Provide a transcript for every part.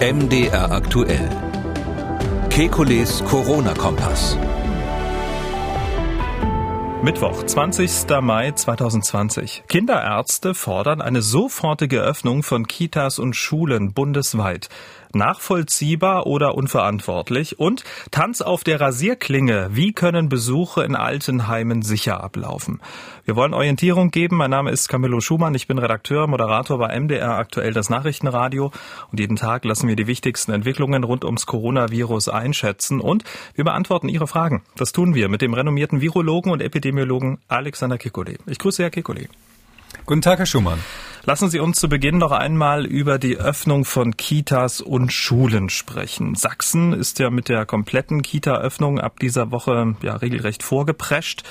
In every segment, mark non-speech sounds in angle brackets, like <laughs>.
MDR aktuell. Kekules Corona-Kompass. Mittwoch, 20. Mai 2020. Kinderärzte fordern eine sofortige Öffnung von Kitas und Schulen bundesweit nachvollziehbar oder unverantwortlich? Und Tanz auf der Rasierklinge. Wie können Besuche in Altenheimen sicher ablaufen? Wir wollen Orientierung geben. Mein Name ist Camillo Schumann. Ich bin Redakteur, Moderator bei MDR aktuell das Nachrichtenradio. Und jeden Tag lassen wir die wichtigsten Entwicklungen rund ums Coronavirus einschätzen. Und wir beantworten Ihre Fragen. Das tun wir mit dem renommierten Virologen und Epidemiologen Alexander Kekulé. Ich grüße Herr Kekulé. Guten Tag, Herr Schumann. Lassen Sie uns zu Beginn noch einmal über die Öffnung von Kitas und Schulen sprechen. Sachsen ist ja mit der kompletten Kita-Öffnung ab dieser Woche ja regelrecht vorgeprescht.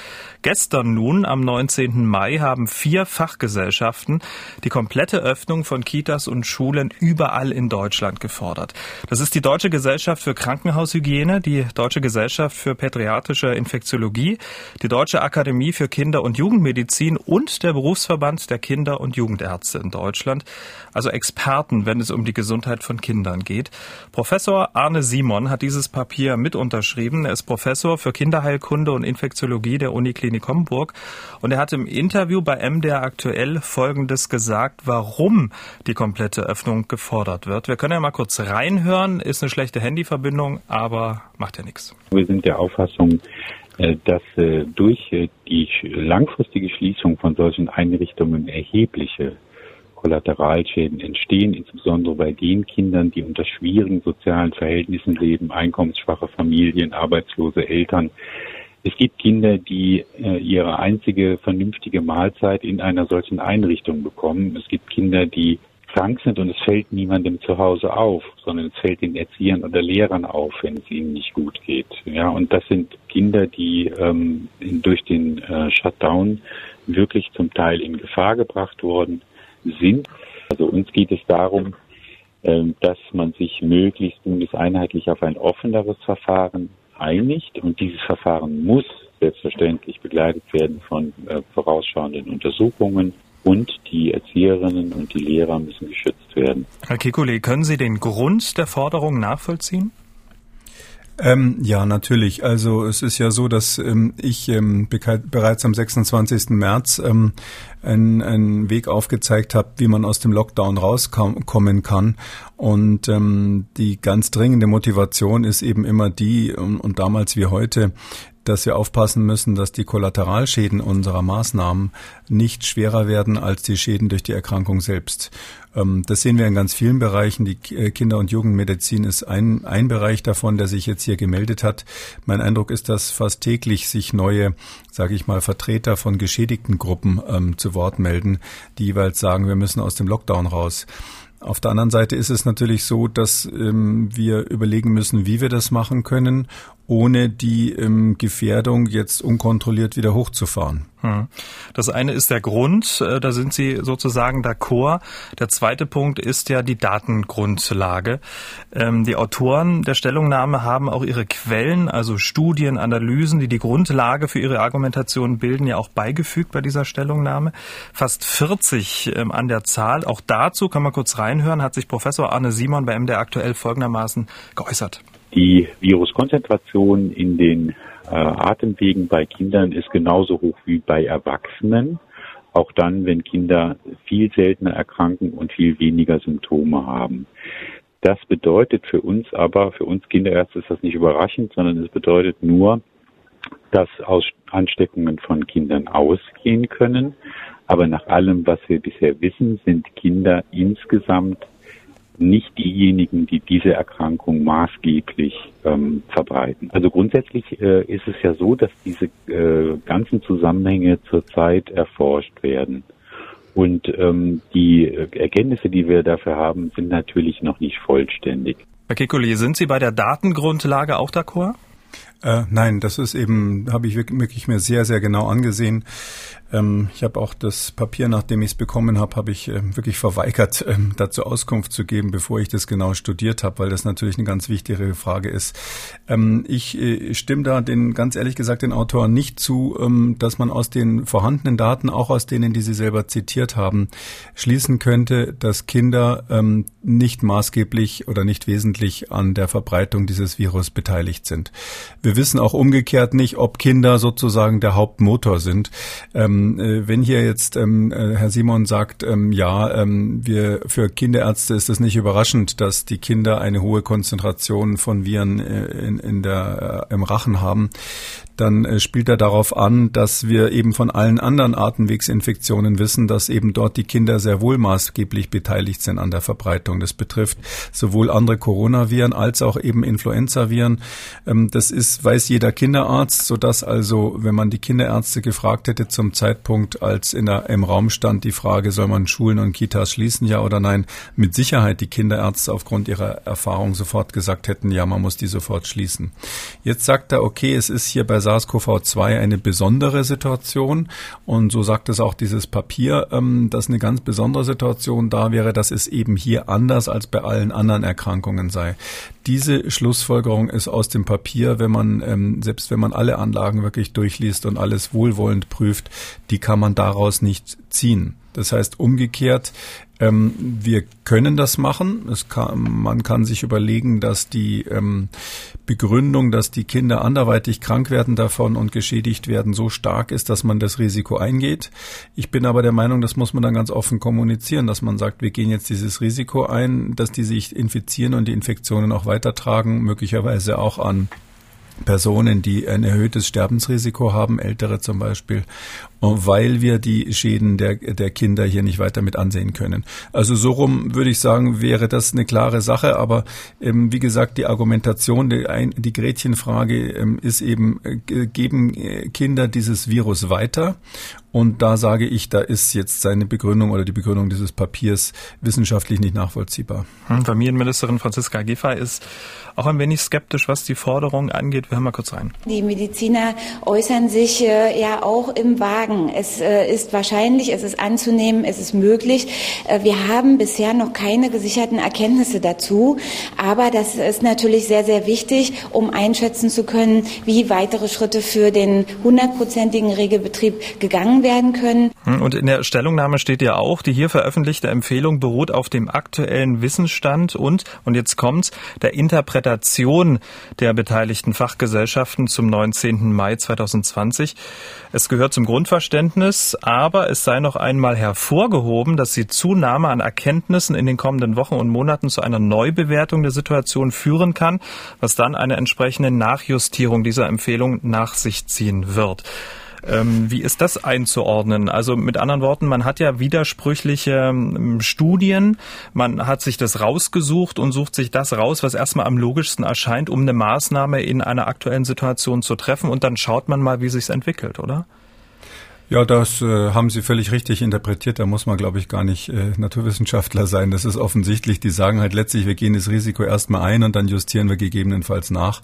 Gestern nun, am 19. Mai, haben vier Fachgesellschaften die komplette Öffnung von Kitas und Schulen überall in Deutschland gefordert. Das ist die Deutsche Gesellschaft für Krankenhaushygiene, die Deutsche Gesellschaft für Pädiatrische Infektiologie, die Deutsche Akademie für Kinder- und Jugendmedizin und der Berufsverband der Kinder- und Jugendärzte in Deutschland. Also Experten, wenn es um die Gesundheit von Kindern geht. Professor Arne Simon hat dieses Papier mit unterschrieben. Er ist Professor für Kinderheilkunde und Infektiologie der Uniklinik Klinik Homburg. Und er hat im Interview bei MDR aktuell Folgendes gesagt, warum die komplette Öffnung gefordert wird. Wir können ja mal kurz reinhören. Ist eine schlechte Handyverbindung, aber macht ja nichts. Wir sind der Auffassung, äh, dass äh, durch äh, die langfristige Schließung von solchen Einrichtungen erhebliche Kollateralschäden entstehen, insbesondere bei den Kindern, die unter schwierigen sozialen Verhältnissen leben, einkommensschwache Familien, arbeitslose Eltern, es gibt Kinder, die äh, ihre einzige vernünftige Mahlzeit in einer solchen Einrichtung bekommen. Es gibt Kinder, die krank sind und es fällt niemandem zu Hause auf, sondern es fällt den Erziehern oder Lehrern auf, wenn es ihnen nicht gut geht. Ja, und das sind Kinder, die ähm, durch den äh, Shutdown wirklich zum Teil in Gefahr gebracht worden sind. Also uns geht es darum, äh, dass man sich möglichst bundeseinheitlich auf ein offeneres Verfahren einigt und dieses Verfahren muss selbstverständlich begleitet werden von äh, vorausschauenden Untersuchungen und die Erzieherinnen und die Lehrer müssen geschützt werden. Herr Kikuli, können Sie den Grund der Forderung nachvollziehen? Ähm, ja, natürlich. Also es ist ja so, dass ähm, ich ähm, bereits am 26. März ähm, einen, einen Weg aufgezeigt habe, wie man aus dem Lockdown rauskommen kann. Und ähm, die ganz dringende Motivation ist eben immer die, und, und damals wie heute, dass wir aufpassen müssen, dass die Kollateralschäden unserer Maßnahmen nicht schwerer werden als die Schäden durch die Erkrankung selbst. Ähm, das sehen wir in ganz vielen Bereichen. Die äh, Kinder- und Jugendmedizin ist ein, ein Bereich davon, der sich jetzt hier gemeldet hat. Mein Eindruck ist, dass fast täglich sich neue, sage ich mal, Vertreter von geschädigten Gruppen ähm, zu Wort melden, die jeweils sagen, wir müssen aus dem Lockdown raus. Auf der anderen Seite ist es natürlich so, dass ähm, wir überlegen müssen, wie wir das machen können ohne die ähm, Gefährdung jetzt unkontrolliert wieder hochzufahren. Hm. Das eine ist der Grund, äh, da sind Sie sozusagen d'accord. Der zweite Punkt ist ja die Datengrundlage. Ähm, die Autoren der Stellungnahme haben auch ihre Quellen, also Studien, Analysen, die die Grundlage für ihre Argumentation bilden, ja auch beigefügt bei dieser Stellungnahme. Fast 40 ähm, an der Zahl. Auch dazu kann man kurz reinhören, hat sich Professor Arne Simon bei MDR aktuell folgendermaßen geäußert. Die Viruskonzentration in den äh, Atemwegen bei Kindern ist genauso hoch wie bei Erwachsenen. Auch dann, wenn Kinder viel seltener erkranken und viel weniger Symptome haben. Das bedeutet für uns aber, für uns Kinderärzte ist das nicht überraschend, sondern es bedeutet nur, dass Aus Ansteckungen von Kindern ausgehen können. Aber nach allem, was wir bisher wissen, sind Kinder insgesamt nicht diejenigen, die diese Erkrankung maßgeblich ähm, verbreiten. Also grundsätzlich äh, ist es ja so, dass diese äh, ganzen Zusammenhänge zurzeit erforscht werden. Und ähm, die Erkenntnisse, die wir dafür haben, sind natürlich noch nicht vollständig. Herr Kikuli, sind Sie bei der Datengrundlage auch d'accord? Äh, nein, das ist eben, habe ich wirklich mir sehr, sehr genau angesehen. Ähm, ich habe auch das Papier, nachdem ich es bekommen habe, habe ich äh, wirklich verweigert, <laughs> ähm, dazu Auskunft zu geben, bevor ich das genau studiert habe, weil das natürlich eine ganz wichtige Frage ist. Ähm, ich äh, stimme da den ganz ehrlich gesagt den Autoren nicht zu, ähm, dass man aus den vorhandenen Daten, auch aus denen, die sie selber zitiert haben, schließen könnte, dass Kinder ähm, nicht maßgeblich oder nicht wesentlich an der Verbreitung dieses Virus beteiligt sind. Wir wissen auch umgekehrt nicht, ob Kinder sozusagen der Hauptmotor sind. Ähm, äh, wenn hier jetzt ähm, äh, Herr Simon sagt, ähm, ja, ähm, wir für Kinderärzte ist es nicht überraschend, dass die Kinder eine hohe Konzentration von Viren äh, in, in der, äh, im Rachen haben, dann äh, spielt er darauf an, dass wir eben von allen anderen Atemwegsinfektionen wissen, dass eben dort die Kinder sehr wohl maßgeblich beteiligt sind an der Verbreitung. Das betrifft sowohl andere Coronaviren als auch eben Influenzaviren. Ähm, das ist, weiß jeder Kinderarzt, sodass also, wenn man die Kinderärzte gefragt hätte zum Zeitpunkt, als in der, im Raum stand die Frage, soll man Schulen und Kitas schließen, ja oder nein, mit Sicherheit die Kinderärzte aufgrund ihrer Erfahrung sofort gesagt hätten, ja, man muss die sofort schließen. Jetzt sagt er, okay, es ist hier bei SARS-CoV-2 eine besondere Situation. Und so sagt es auch dieses Papier, ähm, dass eine ganz besondere Situation da wäre, dass es eben hier anders als bei allen anderen Erkrankungen sei. Diese Schlussfolgerung ist aus dem Papier, wenn man, ähm, selbst wenn man alle Anlagen wirklich durchliest und alles wohlwollend prüft, die kann man daraus nicht ziehen. Das heißt umgekehrt, ähm, wir können das machen. Kann, man kann sich überlegen, dass die ähm, Begründung, dass die Kinder anderweitig krank werden davon und geschädigt werden, so stark ist, dass man das Risiko eingeht. Ich bin aber der Meinung, das muss man dann ganz offen kommunizieren, dass man sagt, wir gehen jetzt dieses Risiko ein, dass die sich infizieren und die Infektionen auch weitertragen, möglicherweise auch an Personen, die ein erhöhtes Sterbensrisiko haben, ältere zum Beispiel, weil wir die Schäden der, der Kinder hier nicht weiter mit ansehen können. Also so rum würde ich sagen, wäre das eine klare Sache, aber ähm, wie gesagt, die Argumentation, die, die Gretchenfrage ähm, ist eben, äh, geben äh, Kinder dieses Virus weiter? Und da sage ich, da ist jetzt seine Begründung oder die Begründung dieses Papiers wissenschaftlich nicht nachvollziehbar. Hm, Familienministerin Franziska Giffey ist auch ein wenig skeptisch, was die Forderung angeht. Wir hören mal kurz rein. Die Mediziner äußern sich äh, ja auch im Wagen. Es äh, ist wahrscheinlich, es ist anzunehmen, es ist möglich. Äh, wir haben bisher noch keine gesicherten Erkenntnisse dazu. Aber das ist natürlich sehr, sehr wichtig, um einschätzen zu können, wie weitere Schritte für den hundertprozentigen Regelbetrieb gegangen werden können. Hm, und in der Stellungnahme steht ja auch, die hier veröffentlichte Empfehlung beruht auf dem aktuellen Wissensstand und, und jetzt kommt's, der Interpretation der beteiligten Fachgesellschaften zum 19. Mai 2020. Es gehört zum Grundverständnis, aber es sei noch einmal hervorgehoben, dass die Zunahme an Erkenntnissen in den kommenden Wochen und Monaten zu einer Neubewertung der Situation führen kann, was dann eine entsprechende Nachjustierung dieser Empfehlung nach sich ziehen wird. Ähm, wie ist das einzuordnen? Also mit anderen Worten, man hat ja widersprüchliche ähm, Studien, man hat sich das rausgesucht und sucht sich das raus, was erstmal am logischsten erscheint, um eine Maßnahme in einer aktuellen Situation zu treffen und dann schaut man mal, wie sich's entwickelt, oder? Ja, das äh, haben Sie völlig richtig interpretiert. Da muss man, glaube ich, gar nicht äh, Naturwissenschaftler sein. Das ist offensichtlich. Die sagen halt letztlich, wir gehen das Risiko erstmal ein und dann justieren wir gegebenenfalls nach.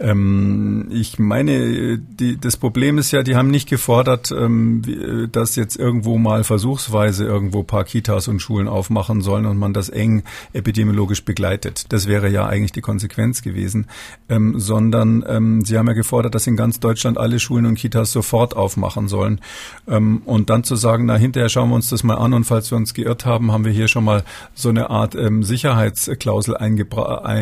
Ähm, ich meine, die, das Problem ist ja, die haben nicht gefordert, ähm, äh, dass jetzt irgendwo mal versuchsweise irgendwo paar Kitas und Schulen aufmachen sollen und man das eng epidemiologisch begleitet. Das wäre ja eigentlich die Konsequenz gewesen. Ähm, sondern ähm, sie haben ja gefordert, dass in ganz Deutschland alle Schulen und Kitas sofort aufmachen sollen. Ähm, und dann zu sagen, na hinterher schauen wir uns das mal an und falls wir uns geirrt haben, haben wir hier schon mal so eine Art ähm, Sicherheitsklausel ein,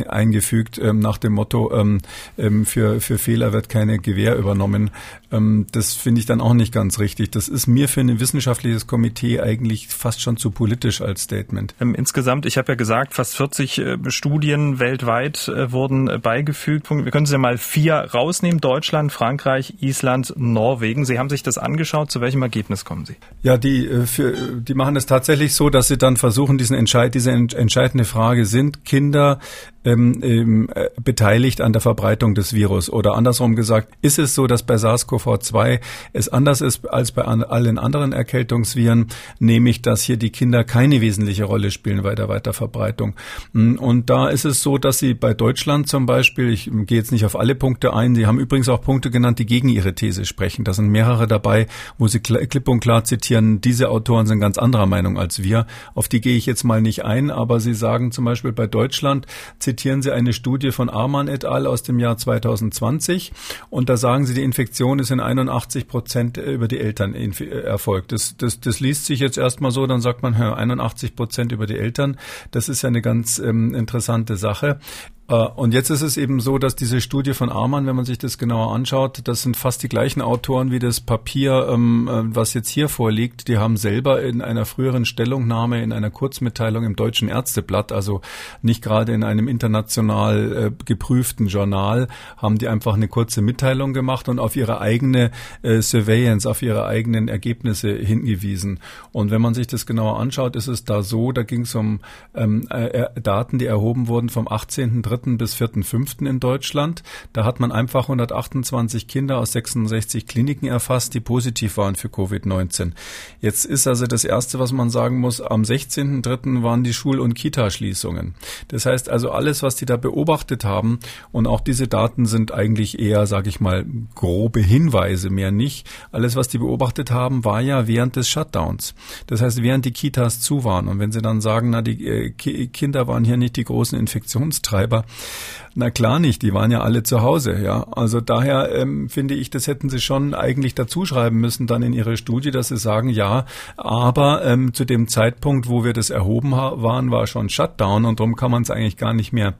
eingefügt ähm, nach dem Motto, ähm, ähm, für, für Fehler wird keine Gewähr übernommen. Ähm, das finde ich dann auch nicht ganz richtig. Das ist mir für ein wissenschaftliches Komitee eigentlich fast schon zu politisch als Statement. insgesamt, ich habe ja gesagt, fast 40 äh, Studien weltweit äh, wurden äh, beigefügt. Wir können Sie mal vier rausnehmen. Deutschland, Frankreich, Island, Norwegen. Sie haben sich das angeschaut angeschaut. Zu welchem Ergebnis kommen Sie? Ja, die, äh, für, die machen es tatsächlich so, dass sie dann versuchen, diesen Entscheid, diese entscheidende Frage, sind Kinder ähm, ähm, äh, beteiligt an der Verbreitung des Virus? Oder andersrum gesagt, ist es so, dass bei SARS-CoV-2 es anders ist als bei an, allen anderen Erkältungsviren, nämlich dass hier die Kinder keine wesentliche Rolle spielen bei der Weiterverbreitung? Hm, und da ist es so, dass sie bei Deutschland zum Beispiel, ich gehe jetzt nicht auf alle Punkte ein, sie haben übrigens auch Punkte genannt, die gegen ihre These sprechen. Da sind mehrere dabei, wo sie klipp und klar zitieren, diese Autoren sind ganz anderer Meinung als wir. Auf die gehe ich jetzt mal nicht ein, aber sie sagen zum Beispiel bei Deutschland, sie eine Studie von Arman et al. aus dem Jahr 2020 und da sagen sie, die Infektion ist in 81 Prozent über die Eltern erfolgt. Das, das, das liest sich jetzt erstmal so, dann sagt man, 81 Prozent über die Eltern. Das ist ja eine ganz ähm, interessante Sache. Äh, und jetzt ist es eben so, dass diese Studie von Arman, wenn man sich das genauer anschaut, das sind fast die gleichen Autoren wie das Papier, ähm, äh, was jetzt hier vorliegt. Die haben selber in einer früheren Stellungnahme, in einer Kurzmitteilung im Deutschen Ärzteblatt, also nicht gerade in einem international äh, geprüften Journal, haben die einfach eine kurze Mitteilung gemacht und auf ihre eigene Surveillance, auf ihre eigenen Ergebnisse hingewiesen. Und wenn man sich das genauer anschaut, ist es da so, da ging es um ähm, Daten, die erhoben wurden vom 18. 3. bis 4.5. in Deutschland. Da hat man einfach 128 Kinder aus 66 Kliniken erfasst, die positiv waren für Covid-19. Jetzt ist also das Erste, was man sagen muss, am 16.3. waren die Schul- und Kitaschließungen. Das heißt also alles, was die da beobachtet haben und auch diese Daten sind eigentlich eher, sage ich mal, grobe Hinweise, mehr nicht. Alles, was die beobachtet haben, war ja während des Shutdowns. Das heißt, während die Kitas zu waren. Und wenn sie dann sagen, na, die äh, Kinder waren hier nicht die großen Infektionstreiber, na klar nicht, die waren ja alle zu Hause, ja. Also daher ähm, finde ich, das hätten sie schon eigentlich dazu schreiben müssen dann in ihre Studie, dass sie sagen, ja, aber ähm, zu dem Zeitpunkt, wo wir das erhoben waren, war schon Shutdown und darum kann man es eigentlich gar nicht mehr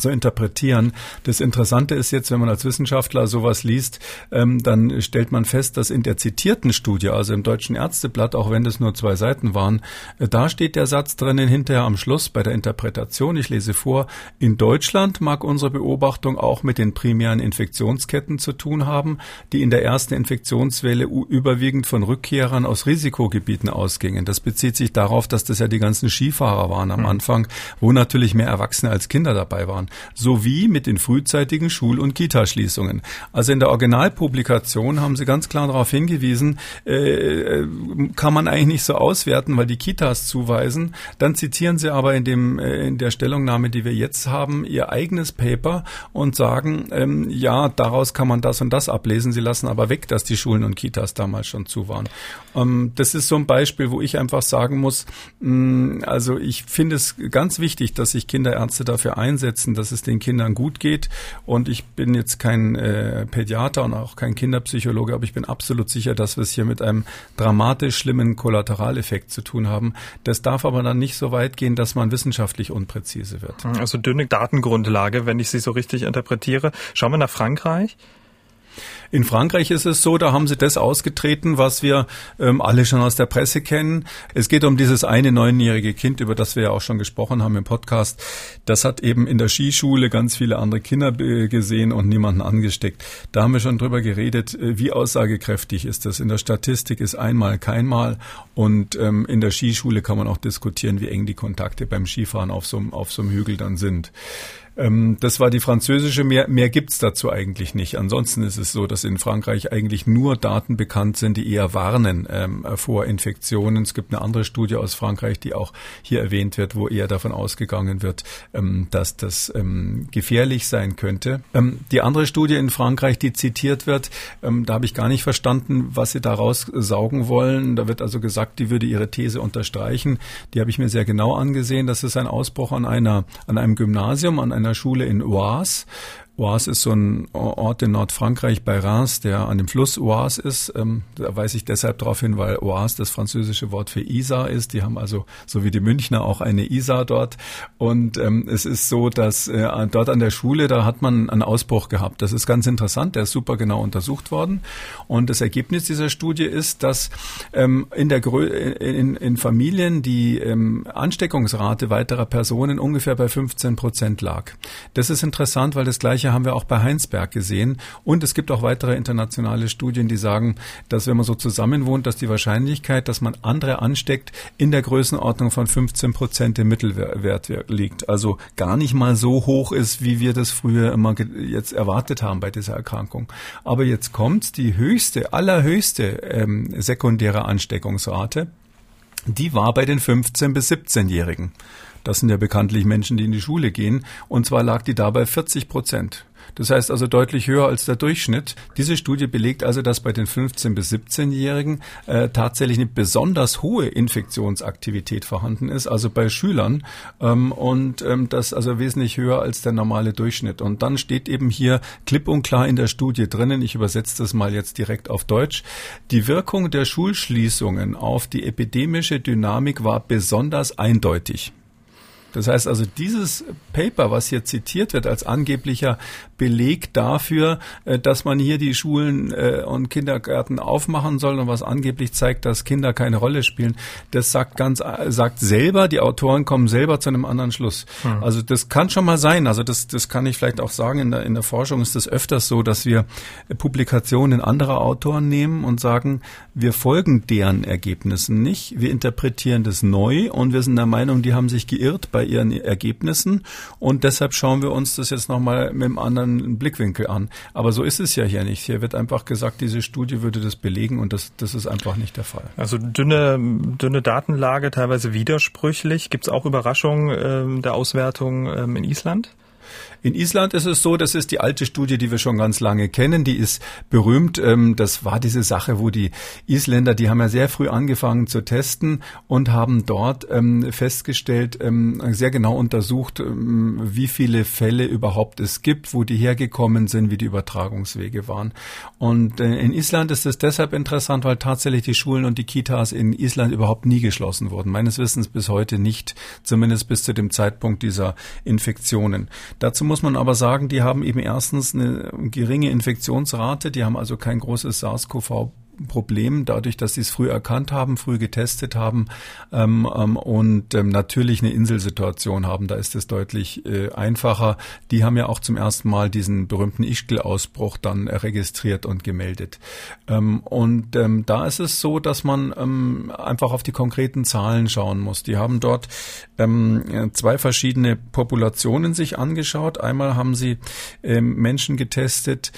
so interpretieren. Das Interessante ist jetzt, wenn man als Wissenschaftler sowas liest, ähm, dann stellt man fest, dass in der zitierten Studie, also im Deutschen Ärzteblatt, auch wenn das nur zwei Seiten waren, äh, da steht der Satz drinnen hinterher am Schluss bei der Interpretation. Ich lese vor, in Deutschland mag unsere Beobachtung auch mit den primären Infektionsketten zu tun haben, die in der ersten Infektionswelle überwiegend von Rückkehrern aus Risikogebieten ausgingen. Das bezieht sich darauf, dass das ja die ganzen Skifahrer waren am hm. Anfang, wo natürlich mehr Erwachsene als Kinder dabei waren. Jahren, sowie mit den frühzeitigen Schul- und Kitaschließungen. Also in der Originalpublikation haben sie ganz klar darauf hingewiesen, äh, kann man eigentlich nicht so auswerten, weil die Kitas zuweisen. Dann zitieren sie aber in dem äh, in der Stellungnahme, die wir jetzt haben, ihr eigenes Paper und sagen, ähm, ja, daraus kann man das und das ablesen. Sie lassen aber weg, dass die Schulen und Kitas damals schon zu waren. Ähm, das ist so ein Beispiel, wo ich einfach sagen muss, mh, also ich finde es ganz wichtig, dass sich Kinderärzte dafür einsetzen, dass es den Kindern gut geht. Und ich bin jetzt kein äh, Pädiater und auch kein Kinderpsychologe, aber ich bin absolut sicher, dass wir es hier mit einem dramatisch schlimmen Kollateraleffekt zu tun haben. Das darf aber dann nicht so weit gehen, dass man wissenschaftlich unpräzise wird. Also dünne Datengrundlage, wenn ich sie so richtig interpretiere. Schauen wir nach Frankreich. In Frankreich ist es so, da haben sie das ausgetreten, was wir ähm, alle schon aus der Presse kennen. Es geht um dieses eine neunjährige Kind, über das wir ja auch schon gesprochen haben im Podcast. Das hat eben in der Skischule ganz viele andere Kinder gesehen und niemanden angesteckt. Da haben wir schon drüber geredet, äh, wie aussagekräftig ist das. In der Statistik ist einmal keinmal und ähm, in der Skischule kann man auch diskutieren, wie eng die Kontakte beim Skifahren auf so, auf so einem Hügel dann sind. Ähm, das war die französische, mehr, mehr gibt's dazu eigentlich nicht. Ansonsten ist es so, dass in Frankreich eigentlich nur Daten bekannt sind, die eher warnen ähm, vor Infektionen. Es gibt eine andere Studie aus Frankreich, die auch hier erwähnt wird, wo eher davon ausgegangen wird, ähm, dass das ähm, gefährlich sein könnte. Ähm, die andere Studie in Frankreich, die zitiert wird, ähm, da habe ich gar nicht verstanden, was sie daraus saugen wollen. Da wird also gesagt, die würde ihre These unterstreichen. Die habe ich mir sehr genau angesehen. Das ist ein Ausbruch an einer, an einem Gymnasium, an einer einer Schule in Oise Oise ist so ein Ort in Nordfrankreich bei Reims, der an dem Fluss Oise ist. Ähm, da weise ich deshalb darauf hin, weil Oise das französische Wort für Isar ist. Die haben also, so wie die Münchner, auch eine Isar dort. Und ähm, es ist so, dass äh, dort an der Schule, da hat man einen Ausbruch gehabt. Das ist ganz interessant, der ist super genau untersucht worden. Und das Ergebnis dieser Studie ist, dass ähm, in, der Grö in, in Familien die Ansteckungsrate weiterer Personen ungefähr bei 15 Prozent lag. Das ist interessant, weil das gleiche Gleiche haben wir auch bei Heinsberg gesehen. Und es gibt auch weitere internationale Studien, die sagen, dass wenn man so zusammen wohnt, dass die Wahrscheinlichkeit, dass man andere ansteckt, in der Größenordnung von 15 Prozent im Mittelwert liegt. Also gar nicht mal so hoch ist, wie wir das früher immer jetzt erwartet haben bei dieser Erkrankung. Aber jetzt kommt die höchste, allerhöchste ähm, sekundäre Ansteckungsrate. Die war bei den 15- bis 17-Jährigen. Das sind ja bekanntlich Menschen, die in die Schule gehen. Und zwar lag die dabei 40 Prozent. Das heißt also deutlich höher als der Durchschnitt. Diese Studie belegt also, dass bei den 15- bis 17-Jährigen äh, tatsächlich eine besonders hohe Infektionsaktivität vorhanden ist, also bei Schülern ähm, und ähm, das also wesentlich höher als der normale Durchschnitt. Und dann steht eben hier klipp und klar in der Studie drinnen, ich übersetze das mal jetzt direkt auf Deutsch, die Wirkung der Schulschließungen auf die epidemische Dynamik war besonders eindeutig. Das heißt also, dieses Paper, was hier zitiert wird als angeblicher Beleg dafür, äh, dass man hier die Schulen äh, und Kindergärten aufmachen soll und was angeblich zeigt, dass Kinder keine Rolle spielen, das sagt ganz, sagt selber, die Autoren kommen selber zu einem anderen Schluss. Hm. Also das kann schon mal sein. Also das, das kann ich vielleicht auch sagen. In der, in der Forschung ist es öfters so, dass wir Publikationen anderer Autoren nehmen und sagen, wir folgen deren Ergebnissen nicht. Wir interpretieren das neu und wir sind der Meinung, die haben sich geirrt bei ihren Ergebnissen und deshalb schauen wir uns das jetzt nochmal mit einem anderen Blickwinkel an. Aber so ist es ja hier nicht. Hier wird einfach gesagt, diese Studie würde das belegen und das, das ist einfach nicht der Fall. Also dünne, dünne Datenlage, teilweise widersprüchlich. Gibt es auch Überraschungen äh, der Auswertung ähm, in Island? In Island ist es so, das ist die alte Studie, die wir schon ganz lange kennen, die ist berühmt. Ähm, das war diese Sache, wo die Isländer, die haben ja sehr früh angefangen zu testen und haben dort ähm, festgestellt, ähm, sehr genau untersucht, wie viele Fälle überhaupt es gibt, wo die hergekommen sind, wie die Übertragungswege waren. Und äh, in Island ist es deshalb interessant, weil tatsächlich die Schulen und die Kitas in Island überhaupt nie geschlossen wurden. Meines Wissens bis heute nicht, zumindest bis zu dem Zeitpunkt dieser Infektionen. Dazu muss man aber sagen, die haben eben erstens eine geringe Infektionsrate, die haben also kein großes SARS-CoV Problem, dadurch, dass sie es früh erkannt haben, früh getestet haben ähm, ähm, und ähm, natürlich eine Inselsituation haben. Da ist es deutlich äh, einfacher. Die haben ja auch zum ersten Mal diesen berühmten Ischgl-Ausbruch dann registriert und gemeldet. Ähm, und ähm, da ist es so, dass man ähm, einfach auf die konkreten Zahlen schauen muss. Die haben dort zwei verschiedene Populationen sich angeschaut. Einmal haben sie Menschen getestet,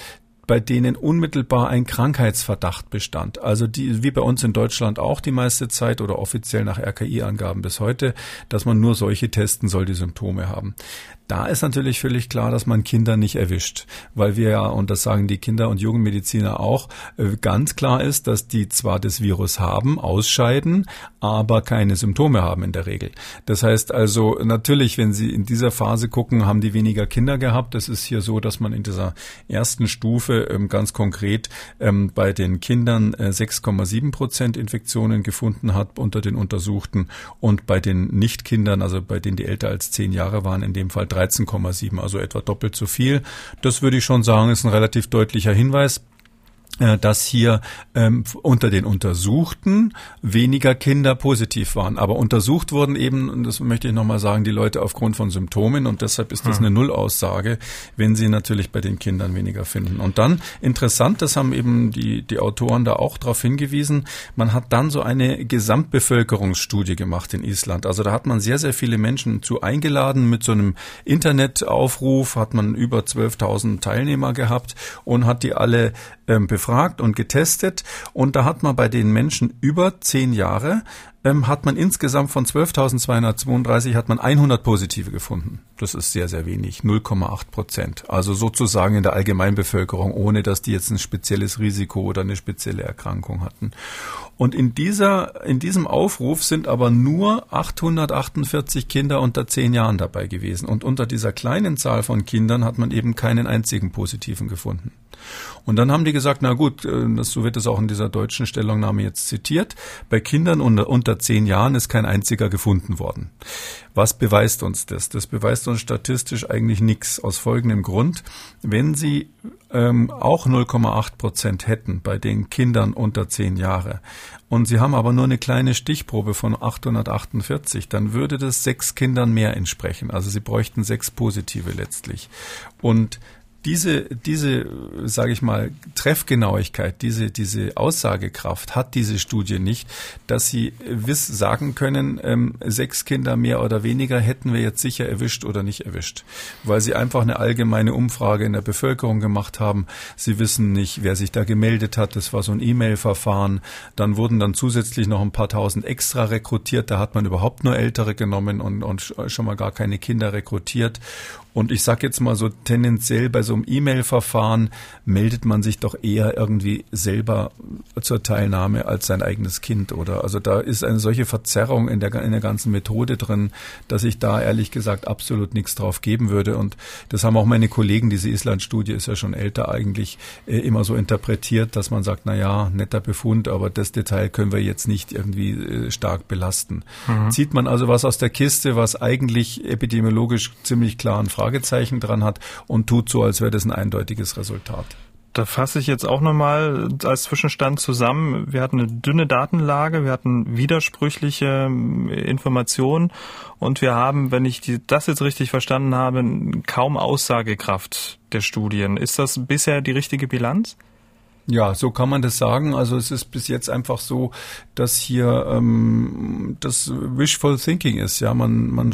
bei denen unmittelbar ein Krankheitsverdacht bestand. Also die, wie bei uns in Deutschland auch die meiste Zeit oder offiziell nach RKI-Angaben bis heute, dass man nur solche testen soll, die Symptome haben. Da ist natürlich völlig klar, dass man Kinder nicht erwischt, weil wir ja, und das sagen die Kinder- und Jugendmediziner auch, äh, ganz klar ist, dass die zwar das Virus haben, ausscheiden, aber keine Symptome haben in der Regel. Das heißt also, natürlich, wenn Sie in dieser Phase gucken, haben die weniger Kinder gehabt. Das ist hier so, dass man in dieser ersten Stufe ähm, ganz konkret ähm, bei den Kindern 6,7 äh, Prozent Infektionen gefunden hat unter den Untersuchten und bei den Nichtkindern, also bei denen die älter als zehn Jahre waren, in dem Fall 13,7, also etwa doppelt so viel. Das würde ich schon sagen, ist ein relativ deutlicher Hinweis. Äh, dass hier ähm, unter den Untersuchten weniger Kinder positiv waren. Aber untersucht wurden eben, und das möchte ich nochmal sagen, die Leute aufgrund von Symptomen und deshalb ist das hm. eine Nullaussage, wenn sie natürlich bei den Kindern weniger finden. Und dann interessant, das haben eben die, die Autoren da auch darauf hingewiesen, man hat dann so eine Gesamtbevölkerungsstudie gemacht in Island. Also da hat man sehr, sehr viele Menschen zu eingeladen mit so einem Internetaufruf, hat man über 12.000 Teilnehmer gehabt und hat die alle ähm, befragt befragt und getestet und da hat man bei den Menschen über zehn Jahre ähm, hat man insgesamt von 12.232 hat man 100 Positive gefunden. Das ist sehr, sehr wenig, 0,8 Prozent. Also sozusagen in der Allgemeinbevölkerung, ohne dass die jetzt ein spezielles Risiko oder eine spezielle Erkrankung hatten. Und in dieser, in diesem Aufruf sind aber nur 848 Kinder unter zehn Jahren dabei gewesen. Und unter dieser kleinen Zahl von Kindern hat man eben keinen einzigen Positiven gefunden. Und dann haben die gesagt, na gut, äh, so wird es auch in dieser deutschen Stellungnahme jetzt zitiert, bei Kindern unter, unter zehn Jahren ist kein einziger gefunden worden. Was beweist uns das? Das beweist uns statistisch eigentlich nichts. Aus folgendem Grund, wenn Sie ähm, auch 0,8 Prozent hätten bei den Kindern unter zehn Jahre und Sie haben aber nur eine kleine Stichprobe von 848, dann würde das sechs Kindern mehr entsprechen. Also Sie bräuchten sechs positive letztlich. Und diese, diese, sage ich mal, Treffgenauigkeit, diese, diese Aussagekraft hat diese Studie nicht, dass sie wiss sagen können, ähm, sechs Kinder mehr oder weniger hätten wir jetzt sicher erwischt oder nicht erwischt, weil sie einfach eine allgemeine Umfrage in der Bevölkerung gemacht haben. Sie wissen nicht, wer sich da gemeldet hat. Das war so ein E-Mail-Verfahren. Dann wurden dann zusätzlich noch ein paar tausend extra rekrutiert. Da hat man überhaupt nur Ältere genommen und, und schon mal gar keine Kinder rekrutiert. Und ich sage jetzt mal so tendenziell bei so einem E-Mail-Verfahren meldet man sich doch eher irgendwie selber zur Teilnahme als sein eigenes Kind, oder? Also da ist eine solche Verzerrung in der, in der ganzen Methode drin, dass ich da ehrlich gesagt absolut nichts drauf geben würde. Und das haben auch meine Kollegen, diese Island-Studie ist ja schon älter eigentlich, äh, immer so interpretiert, dass man sagt, na ja, netter Befund, aber das Detail können wir jetzt nicht irgendwie äh, stark belasten. Mhm. Zieht man also was aus der Kiste, was eigentlich epidemiologisch ziemlich klaren Fragen Fragezeichen dran hat und tut so, als wäre das ein eindeutiges Resultat. Da fasse ich jetzt auch nochmal als Zwischenstand zusammen. Wir hatten eine dünne Datenlage, wir hatten widersprüchliche ähm, Informationen und wir haben, wenn ich das jetzt richtig verstanden habe, kaum Aussagekraft der Studien. Ist das bisher die richtige Bilanz? Ja, so kann man das sagen. Also es ist bis jetzt einfach so, dass hier ähm, das Wishful Thinking ist. Ja, man man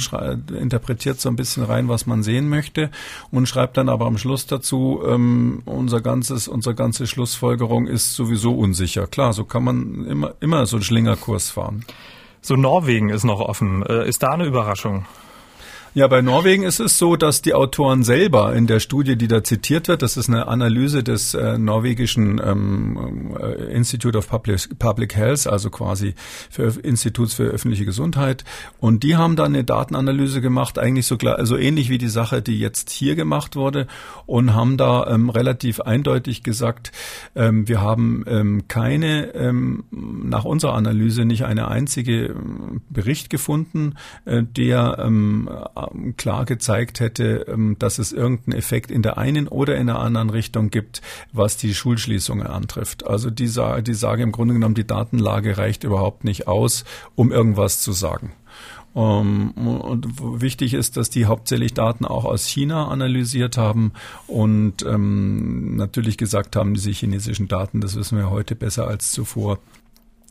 interpretiert so ein bisschen rein, was man sehen möchte und schreibt dann aber am Schluss dazu, ähm, unser ganzes unsere ganze Schlussfolgerung ist sowieso unsicher. Klar, so kann man immer immer so einen Schlingerkurs fahren. So Norwegen ist noch offen. Äh, ist da eine Überraschung? Ja, bei Norwegen ist es so, dass die Autoren selber in der Studie, die da zitiert wird, das ist eine Analyse des äh, norwegischen ähm, äh, Institute of Public, Public Health, also quasi für Instituts für öffentliche Gesundheit, und die haben dann eine Datenanalyse gemacht, eigentlich so, so ähnlich wie die Sache, die jetzt hier gemacht wurde, und haben da ähm, relativ eindeutig gesagt, ähm, wir haben ähm, keine, ähm, nach unserer Analyse nicht eine einzige ähm, Bericht gefunden, äh, der ähm, klar gezeigt hätte, ähm, dass es irgendeinen Effekt in der einen oder in der anderen Richtung gibt, was die Schulschließungen antrifft. Also die, die sage im Grunde genommen, die Datenlage reicht überhaupt nicht aus, um irgendwas zu sagen. Ähm, und wichtig ist, dass die hauptsächlich Daten auch aus China analysiert haben und ähm, natürlich gesagt haben, diese chinesischen Daten, das wissen wir heute besser als zuvor,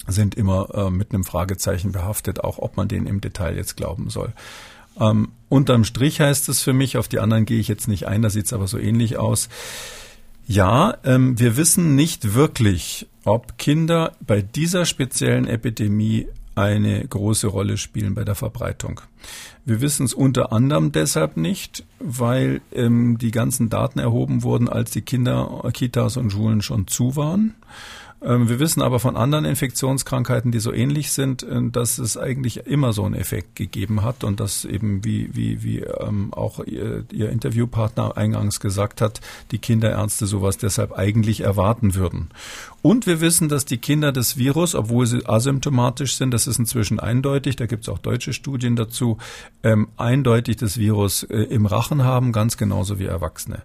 sind immer äh, mit einem Fragezeichen behaftet, auch ob man denen im Detail jetzt glauben soll. Ähm, unterm Strich heißt es für mich, auf die anderen gehe ich jetzt nicht ein, da sieht es aber so ähnlich aus. Ja, ähm, wir wissen nicht wirklich, ob Kinder bei dieser speziellen Epidemie eine große Rolle spielen bei der Verbreitung. Wir wissen es unter anderem deshalb nicht, weil ähm, die ganzen Daten erhoben wurden, als die Kinder, Kitas und Schulen schon zu waren. Ähm, wir wissen aber von anderen Infektionskrankheiten, die so ähnlich sind, äh, dass es eigentlich immer so einen Effekt gegeben hat und dass eben, wie, wie, wie ähm, auch ihr, ihr Interviewpartner eingangs gesagt hat, die Kinderärzte sowas deshalb eigentlich erwarten würden. Und wir wissen, dass die Kinder des Virus, obwohl sie asymptomatisch sind, das ist inzwischen eindeutig, da gibt es auch deutsche Studien dazu, ähm, eindeutig das Virus äh, im Rachen haben, ganz genauso wie Erwachsene.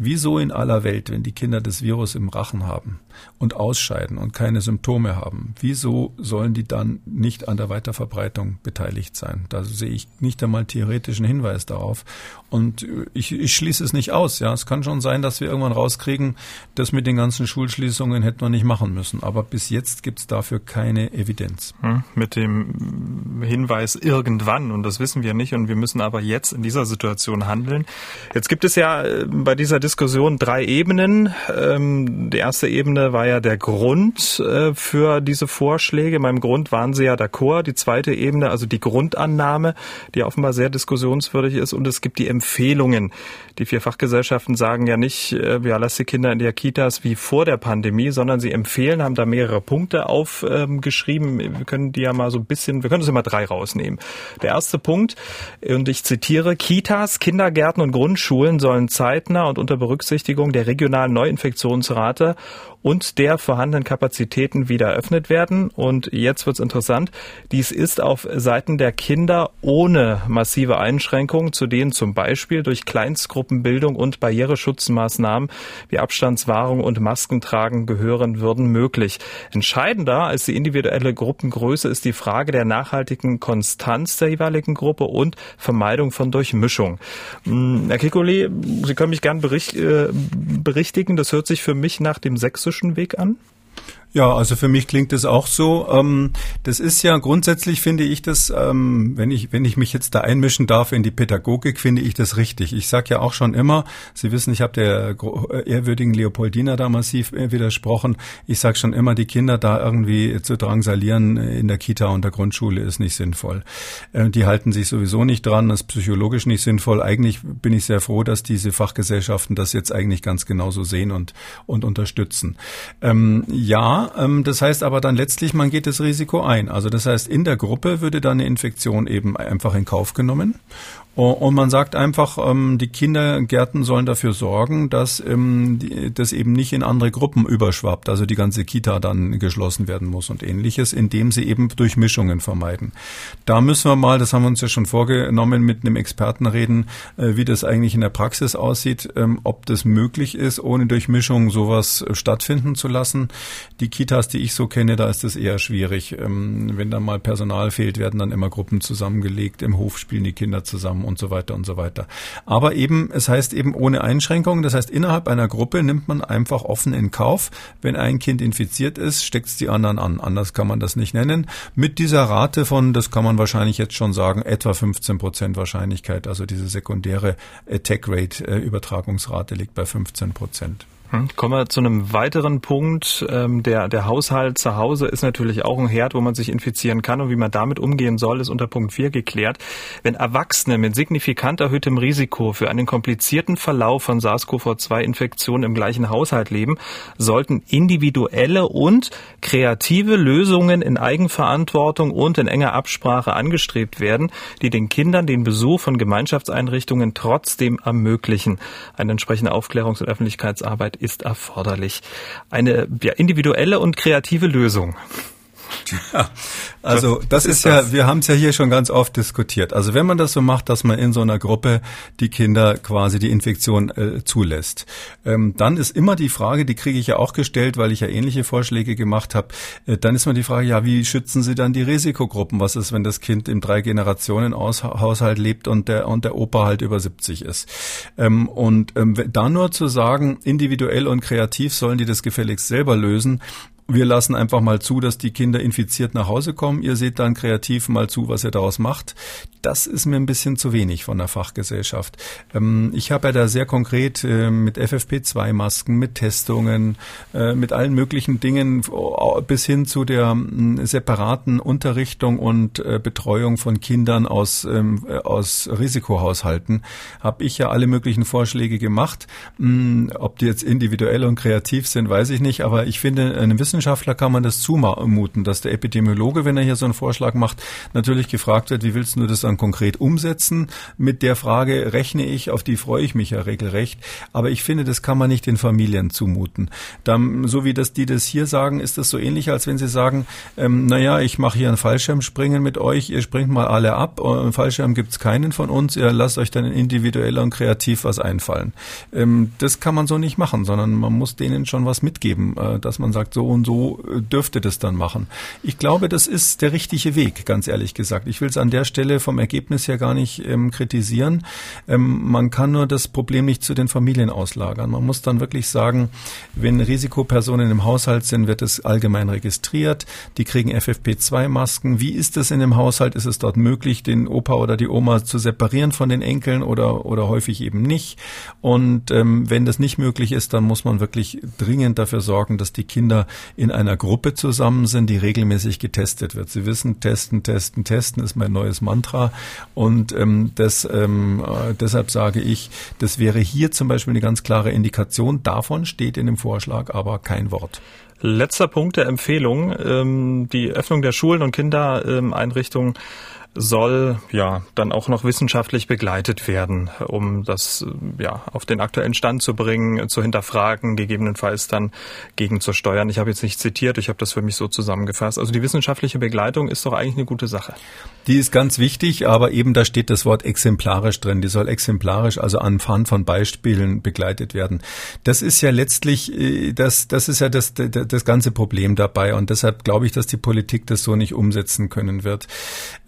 Wieso in aller Welt, wenn die Kinder das Virus im Rachen haben und ausscheiden und keine Symptome haben, wieso sollen die dann nicht an der Weiterverbreitung beteiligt sein? Da sehe ich nicht einmal theoretischen Hinweis darauf. Und ich, ich schließe es nicht aus. Ja, es kann schon sein, dass wir irgendwann rauskriegen, das mit den ganzen Schulschließungen hätten wir nicht machen müssen. Aber bis jetzt gibt es dafür keine Evidenz. Hm, mit dem Hinweis irgendwann, und das wissen wir nicht, und wir müssen aber jetzt in dieser Situation handeln. Jetzt gibt es ja äh, bei dieser Diskussion drei Ebenen. Ähm, die erste Ebene war ja der Grund äh, für diese Vorschläge. Beim Grund waren sie ja d'accord. Die zweite Ebene, also die Grundannahme, die offenbar sehr diskussionswürdig ist. Und es gibt die Empfehlungen. Die vier Fachgesellschaften sagen ja nicht, äh, ja, lass die Kinder in der Kitas wie vor der Pandemie, sondern sie empfehlen, haben da mehrere Punkte aufgeschrieben. wir können die ja mal so ein bisschen, wir können uns immer drei rausnehmen. Der erste Punkt, und ich zitiere, Kitas, Kindergärten und Grundschulen sollen zeitnah und unter Berücksichtigung der regionalen Neuinfektionsrate und der vorhandenen Kapazitäten wieder eröffnet werden. Und jetzt wird's interessant. Dies ist auf Seiten der Kinder ohne massive Einschränkungen, zu denen zum Beispiel durch Kleinstgruppenbildung und Barriereschutzmaßnahmen wie Abstandswahrung und Maskentragen gehören würden, möglich. Entscheidender als die individuelle Gruppengröße ist die Frage der nachhaltigen Konstanz der jeweiligen Gruppe und Vermeidung von Durchmischung. Hm, Herr Kikoli, Sie können mich gern bericht, äh, berichtigen. Das hört sich für mich nach dem sächsischen Weg an. Ja, also für mich klingt es auch so. Ähm, das ist ja grundsätzlich finde ich das, ähm, wenn ich wenn ich mich jetzt da einmischen darf in die Pädagogik, finde ich das richtig. Ich sage ja auch schon immer, Sie wissen, ich habe der ehrwürdigen Leopoldina da massiv äh, widersprochen. Ich sage schon immer, die Kinder da irgendwie zu drangsalieren in der Kita und der Grundschule ist nicht sinnvoll. Äh, die halten sich sowieso nicht dran, das ist psychologisch nicht sinnvoll. Eigentlich bin ich sehr froh, dass diese Fachgesellschaften das jetzt eigentlich ganz genauso sehen und und unterstützen. Ähm, ähm, das heißt aber dann letztlich, man geht das Risiko ein. Also das heißt, in der Gruppe würde dann eine Infektion eben einfach in Kauf genommen. Und man sagt einfach, ähm, die Kindergärten sollen dafür sorgen, dass ähm, das eben nicht in andere Gruppen überschwappt, also die ganze Kita dann geschlossen werden muss und ähnliches, indem sie eben Durchmischungen vermeiden. Da müssen wir mal, das haben wir uns ja schon vorgenommen, mit einem Experten reden, äh, wie das eigentlich in der Praxis aussieht, ähm, ob das möglich ist, ohne Durchmischung sowas stattfinden zu lassen. Die Kitas, die ich so kenne, da ist es eher schwierig. Wenn dann mal Personal fehlt, werden dann immer Gruppen zusammengelegt, im Hof spielen die Kinder zusammen und so weiter und so weiter. Aber eben, es heißt eben ohne Einschränkungen. Das heißt, innerhalb einer Gruppe nimmt man einfach offen in Kauf, wenn ein Kind infiziert ist, steckt es die anderen an. Anders kann man das nicht nennen. Mit dieser Rate von, das kann man wahrscheinlich jetzt schon sagen, etwa 15 Prozent Wahrscheinlichkeit. Also diese sekundäre Attack Rate, äh, Übertragungsrate liegt bei 15 Prozent. Hm, kommen wir zu einem weiteren Punkt. Ähm, der, der Haushalt zu Hause ist natürlich auch ein Herd, wo man sich infizieren kann und wie man damit umgehen soll, ist unter Punkt 4 geklärt. Wenn Erwachsene mit signifikant erhöhtem Risiko für einen komplizierten Verlauf von SARS-CoV-2-Infektionen im gleichen Haushalt leben, sollten individuelle und kreative Lösungen in Eigenverantwortung und in enger Absprache angestrebt werden, die den Kindern den Besuch von Gemeinschaftseinrichtungen trotzdem ermöglichen. Eine entsprechende Aufklärungs- und Öffentlichkeitsarbeit ist erforderlich. Eine ja, individuelle und kreative Lösung. Ja, also das ist, ist das? ja, wir haben es ja hier schon ganz oft diskutiert. Also wenn man das so macht, dass man in so einer Gruppe die Kinder quasi die Infektion äh, zulässt, ähm, dann ist immer die Frage, die kriege ich ja auch gestellt, weil ich ja ähnliche Vorschläge gemacht habe, äh, dann ist immer die Frage, ja, wie schützen Sie dann die Risikogruppen? Was ist, wenn das Kind im drei Generationen Haushalt lebt und der und der Opa halt über 70 ist? Ähm, und ähm, da nur zu sagen, individuell und kreativ sollen die das gefälligst selber lösen, wir lassen einfach mal zu, dass die Kinder infiziert nach Hause kommen. Ihr seht dann kreativ mal zu, was ihr daraus macht. Das ist mir ein bisschen zu wenig von der Fachgesellschaft. Ähm, ich habe ja da sehr konkret äh, mit FFP2-Masken, mit Testungen, äh, mit allen möglichen Dingen bis hin zu der separaten Unterrichtung und äh, Betreuung von Kindern aus, ähm, aus Risikohaushalten, habe ich ja alle möglichen Vorschläge gemacht. Ob die jetzt individuell und kreativ sind, weiß ich nicht, aber ich finde, eine Wissenschaft Wissenschaftler kann man das zumuten, dass der Epidemiologe, wenn er hier so einen Vorschlag macht, natürlich gefragt wird, wie willst du das dann konkret umsetzen? Mit der Frage rechne ich, auf die freue ich mich ja regelrecht. Aber ich finde, das kann man nicht den Familien zumuten. Dann, so wie das die das hier sagen, ist das so ähnlich, als wenn sie sagen, ähm, naja, ich mache hier ein Fallschirmspringen mit euch, ihr springt mal alle ab, im Fallschirm gibt's keinen von uns, ihr lasst euch dann individuell und kreativ was einfallen. Ähm, das kann man so nicht machen, sondern man muss denen schon was mitgeben, äh, dass man sagt, so und so äh, dürfte das dann machen. Ich glaube, das ist der richtige Weg, ganz ehrlich gesagt. Ich will es an der Stelle vom Ergebnis her gar nicht ähm, kritisieren. Ähm, man kann nur das Problem nicht zu den Familien auslagern. Man muss dann wirklich sagen, wenn Risikopersonen im Haushalt sind, wird es allgemein registriert. Die kriegen FFP2-Masken. Wie ist es in dem Haushalt? Ist es dort möglich, den Opa oder die Oma zu separieren von den Enkeln oder, oder häufig eben nicht? Und ähm, wenn das nicht möglich ist, dann muss man wirklich dringend dafür sorgen, dass die Kinder in einer Gruppe zusammen sind, die regelmäßig getestet wird. Sie wissen, testen, testen, testen ist mein neues Mantra. Und ähm, das, ähm, äh, deshalb sage ich, das wäre hier zum Beispiel eine ganz klare Indikation. Davon steht in dem Vorschlag aber kein Wort. Letzter Punkt der Empfehlung, ähm, die Öffnung der Schulen und Kindereinrichtungen soll ja dann auch noch wissenschaftlich begleitet werden, um das ja auf den aktuellen Stand zu bringen, zu hinterfragen, gegebenenfalls dann gegen zu steuern. Ich habe jetzt nicht zitiert, ich habe das für mich so zusammengefasst. Also die wissenschaftliche Begleitung ist doch eigentlich eine gute Sache. Die ist ganz wichtig, aber eben da steht das Wort exemplarisch drin. Die soll exemplarisch, also anhand von Beispielen begleitet werden. Das ist ja letztlich, äh, das, das ist ja das, das, das ganze Problem dabei und deshalb glaube ich, dass die Politik das so nicht umsetzen können wird.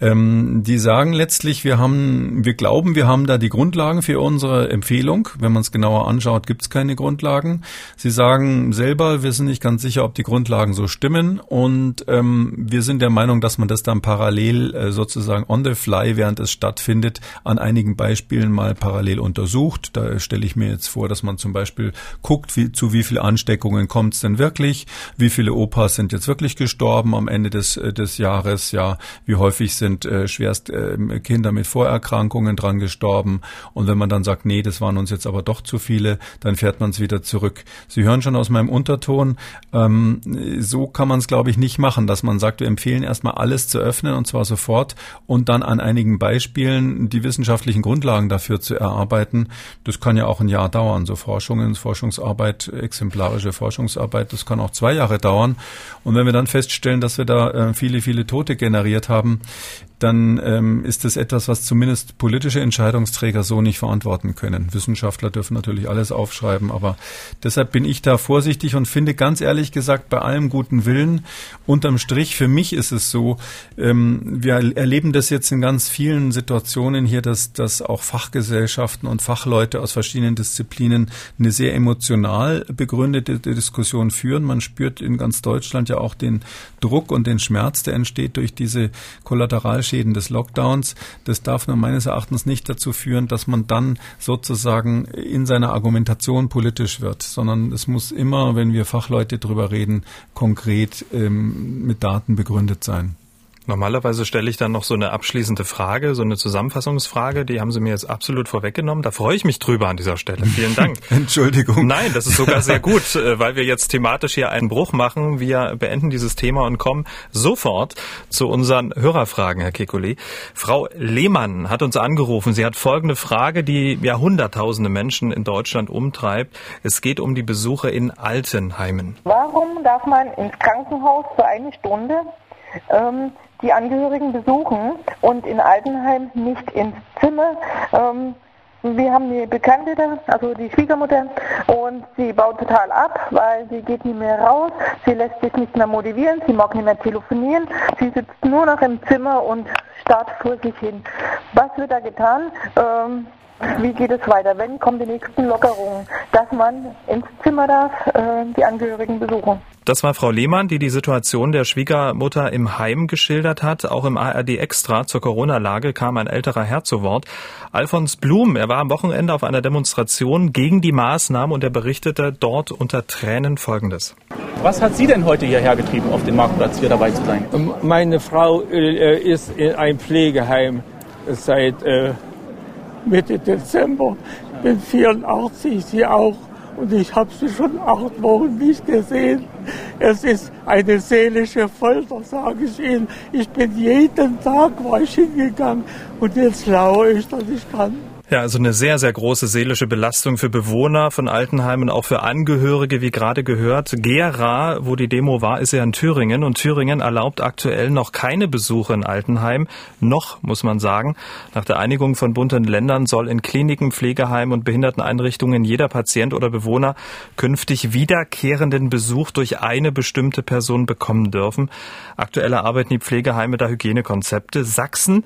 Ähm, die sagen letztlich, wir haben, wir glauben, wir haben da die Grundlagen für unsere Empfehlung. Wenn man es genauer anschaut, gibt es keine Grundlagen. Sie sagen selber, wir sind nicht ganz sicher, ob die Grundlagen so stimmen und ähm, wir sind der Meinung, dass man das dann parallel äh, sozusagen on the fly, während es stattfindet, an einigen Beispielen mal parallel untersucht. Da stelle ich mir jetzt vor, dass man zum Beispiel guckt, wie, zu wie viele Ansteckungen kommt es denn wirklich, wie viele Opas sind jetzt wirklich gestorben am Ende des, äh, des Jahres, ja, wie häufig sind äh, schwerst äh, Kinder mit Vorerkrankungen dran gestorben. Und wenn man dann sagt, nee, das waren uns jetzt aber doch zu viele, dann fährt man es wieder zurück. Sie hören schon aus meinem Unterton, ähm, so kann man es, glaube ich, nicht machen, dass man sagt, wir empfehlen erstmal alles zu öffnen und zwar sofort und dann an einigen Beispielen die wissenschaftlichen Grundlagen dafür zu erarbeiten. Das kann ja auch ein Jahr dauern. So Forschungen, Forschungsarbeit, exemplarische Forschungsarbeit, das kann auch zwei Jahre dauern. Und wenn wir dann feststellen, dass wir da äh, viele, viele Tote generiert haben, dann ähm, ist das etwas, was zumindest politische Entscheidungsträger so nicht verantworten können. Wissenschaftler dürfen natürlich alles aufschreiben, aber deshalb bin ich da vorsichtig und finde ganz ehrlich gesagt bei allem guten Willen, unterm Strich, für mich ist es so, ähm, wir erleben das jetzt in ganz vielen Situationen hier, dass, dass auch Fachgesellschaften und Fachleute aus verschiedenen Disziplinen eine sehr emotional begründete Diskussion führen. Man spürt in ganz Deutschland ja auch den Druck und den Schmerz, der entsteht durch diese Kollateral Schäden des Lockdowns. Das darf nur meines Erachtens nicht dazu führen, dass man dann sozusagen in seiner Argumentation politisch wird, sondern es muss immer, wenn wir Fachleute drüber reden, konkret ähm, mit Daten begründet sein. Normalerweise stelle ich dann noch so eine abschließende Frage, so eine Zusammenfassungsfrage. Die haben Sie mir jetzt absolut vorweggenommen. Da freue ich mich drüber an dieser Stelle. Vielen Dank. <laughs> Entschuldigung. Nein, das ist sogar sehr <laughs> gut, äh, weil wir jetzt thematisch hier einen Bruch machen. Wir beenden dieses Thema und kommen sofort zu unseren Hörerfragen, Herr Kekulé. Frau Lehmann hat uns angerufen. Sie hat folgende Frage, die ja hunderttausende Menschen in Deutschland umtreibt. Es geht um die Besuche in Altenheimen. Warum darf man ins Krankenhaus für eine Stunde ähm, die Angehörigen besuchen und in Altenheim nicht ins Zimmer. Ähm, wir haben die Bekannte da, also die Schwiegermutter, und sie baut total ab, weil sie geht nicht mehr raus, sie lässt sich nicht mehr motivieren, sie mag nicht mehr telefonieren, sie sitzt nur noch im Zimmer und starrt vor sich hin. Was wird da getan? Ähm, wie geht es weiter? Wenn kommen die nächsten Lockerungen, dass man ins Zimmer darf, äh, die Angehörigen besuchen? Das war Frau Lehmann, die die Situation der Schwiegermutter im Heim geschildert hat. Auch im ARD Extra zur Corona-Lage kam ein älterer Herr zu Wort. Alfons Blum, er war am Wochenende auf einer Demonstration gegen die Maßnahmen und er berichtete dort unter Tränen Folgendes. Was hat Sie denn heute hierher getrieben, auf dem Marktplatz hier dabei zu sein? Meine Frau äh, ist in einem Pflegeheim seit äh, Mitte Dezember. Ich bin 84, sie auch. Und ich habe sie schon acht Wochen nicht gesehen. Es ist eine seelische Folter, sage ich Ihnen. Ich bin jeden Tag war ich hingegangen und jetzt laue ich, dass ich kann. Ja, also eine sehr, sehr große seelische Belastung für Bewohner von Altenheimen, auch für Angehörige, wie gerade gehört. Gera, wo die Demo war, ist ja in Thüringen und Thüringen erlaubt aktuell noch keine Besuche in Altenheim. Noch, muss man sagen. Nach der Einigung von Bund und Ländern soll in Kliniken, Pflegeheimen und Behinderteneinrichtungen jeder Patient oder Bewohner künftig wiederkehrenden Besuch durch eine bestimmte Person bekommen dürfen. Aktuell arbeiten die Pflegeheime da Hygienekonzepte. Sachsen